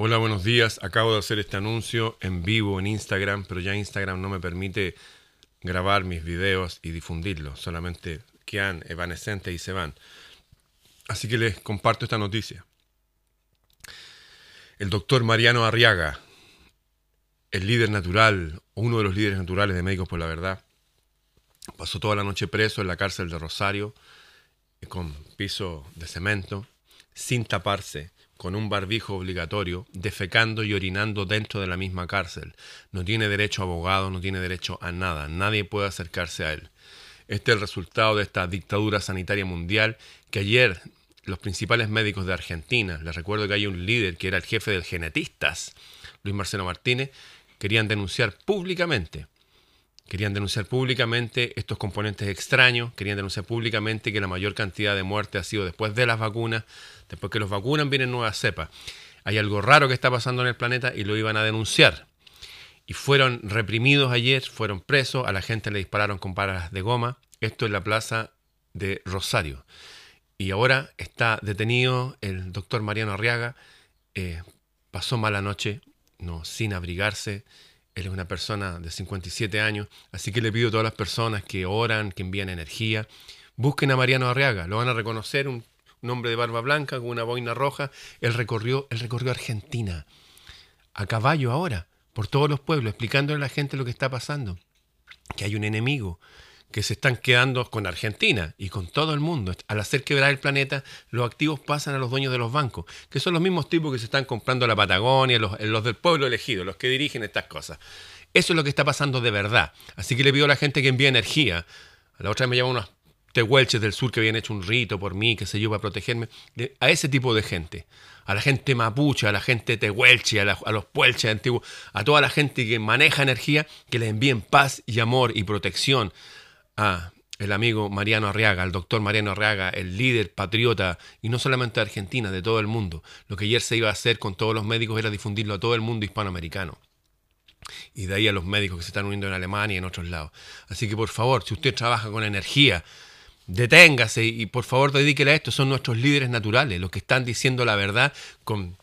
Hola, buenos días. Acabo de hacer este anuncio en vivo en Instagram, pero ya Instagram no me permite grabar mis videos y difundirlos. Solamente quedan evanescentes y se van. Así que les comparto esta noticia. El doctor Mariano Arriaga, el líder natural, uno de los líderes naturales de Médicos por la Verdad, pasó toda la noche preso en la cárcel de Rosario con piso de cemento, sin taparse con un barbijo obligatorio, defecando y orinando dentro de la misma cárcel. No tiene derecho a abogado, no tiene derecho a nada, nadie puede acercarse a él. Este es el resultado de esta dictadura sanitaria mundial que ayer los principales médicos de Argentina, les recuerdo que hay un líder que era el jefe de genetistas, Luis Marcelo Martínez, querían denunciar públicamente querían denunciar públicamente estos componentes extraños, querían denunciar públicamente que la mayor cantidad de muertes ha sido después de las vacunas, después que los vacunan vienen nuevas cepas. Hay algo raro que está pasando en el planeta y lo iban a denunciar. Y fueron reprimidos ayer, fueron presos, a la gente le dispararon con palas de goma. Esto en la plaza de Rosario. Y ahora está detenido el doctor Mariano Arriaga. Eh, pasó mala noche, no, sin abrigarse, él es una persona de 57 años, así que le pido a todas las personas que oran, que envían energía, busquen a Mariano Arriaga, lo van a reconocer, un, hombre de barba blanca con una boina roja. Él recorrió, él recorrió Argentina, a caballo ahora, por todos los pueblos, explicándole a la gente lo que está pasando, que hay un enemigo, que se están quedando con Argentina y con todo el mundo. Al hacer quebrar el planeta, los activos pasan a los dueños de los bancos, que son los mismos tipos que se están comprando la Patagonia, los, los del pueblo elegido, los que dirigen estas cosas. Eso es lo que está pasando de verdad. Así que le pido a la gente que envíe energía. A la otra vez me llaman unos tehuelches del sur que habían hecho un rito por mí, que se yo, para protegerme. A ese tipo de gente. A la gente mapuche, a la gente tehuelche, a, a los puelches antiguos, a toda la gente que maneja energía, que les envíen paz y amor y protección a el amigo Mariano Arriaga, el doctor Mariano Arriaga, el líder patriota, y no solamente de Argentina, de todo el mundo. Lo que ayer se iba a hacer con todos los médicos era difundirlo a todo el mundo hispanoamericano. Y de ahí a los médicos que se están uniendo en Alemania y en otros lados. Así que por favor, si usted trabaja con energía, deténgase y por favor dedíquele a esto. Son nuestros líderes naturales, los que están diciendo la verdad con,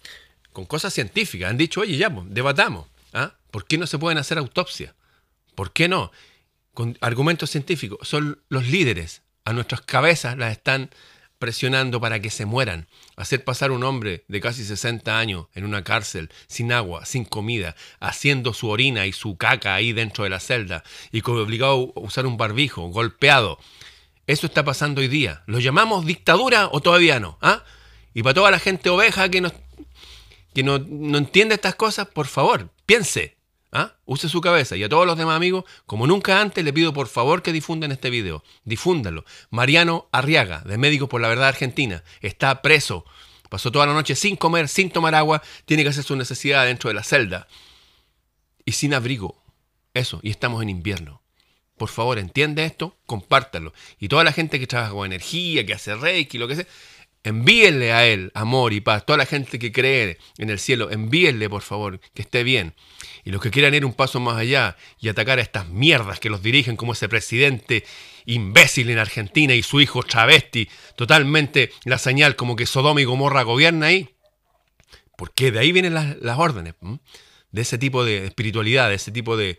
cosas científicas. Han dicho, oye, ya, pues, debatamos. ¿ah? ¿Por qué no se pueden hacer autopsias? ¿Por qué no? Con argumentos científicos, son los líderes. A nuestras cabezas las están presionando para que se mueran. Hacer pasar un hombre de casi 60 años en una cárcel, sin agua, sin comida, haciendo su orina y su caca ahí dentro de la celda y obligado a usar un barbijo, golpeado. Eso está pasando hoy día. ¿Lo llamamos dictadura o todavía no? ¿Ah? Y para toda la gente oveja que, no, que no, no entiende estas cosas, por favor, piense. ¿Ah? Use su cabeza. Y a todos los demás amigos, como nunca antes, le pido por favor que difundan este video. Difúndanlo. Mariano Arriaga, de Médicos por la Verdad Argentina, está preso. Pasó toda la noche sin comer, sin tomar agua. Tiene que hacer su necesidad dentro de la celda. Y sin abrigo. Eso. Y estamos en invierno. Por favor, entiende esto, compártalo. Y toda la gente que trabaja con energía, que hace reiki, lo que sea, envíenle a él amor y paz. Toda la gente que cree en el cielo, envíenle, por favor, que esté bien. Y los que quieran ir un paso más allá y atacar a estas mierdas que los dirigen como ese presidente imbécil en Argentina y su hijo travesti, totalmente la señal como que Sodoma y Gomorra gobierna ahí. Porque de ahí vienen las, órdenes, de ese tipo de espiritualidad, de ese tipo de,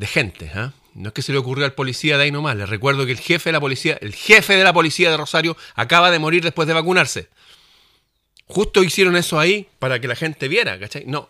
gente. ¿ah? No es que se le ocurrió al policía de ahí nomás. Les recuerdo que el jefe de la policía, el jefe de la policía de Rosario, acaba de morir después de vacunarse. Justo hicieron eso ahí para que la gente viera, ¿cachai? No,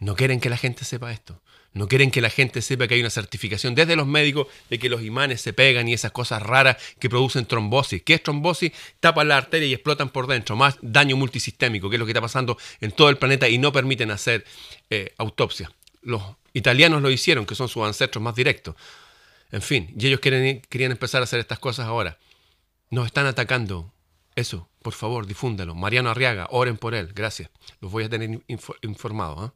no quieren que la gente sepa esto. No quieren que la gente sepa que hay una certificación desde los médicos de que los imanes se pegan y esas cosas raras que producen trombosis. ¿Qué es trombosis? Tapan la arteria y explotan por dentro. Más daño multisistémico, que es lo que está pasando en todo el planeta y no permiten hacer eh, autopsia. Los italianos lo hicieron, que son sus ancestros más directos. En fin, y ellos querían empezar a hacer estas cosas ahora. Nos están atacando. Eso, por favor, difúndalo. Mariano Arriaga, oren por él. Gracias. Los voy a tener informados. ¿eh?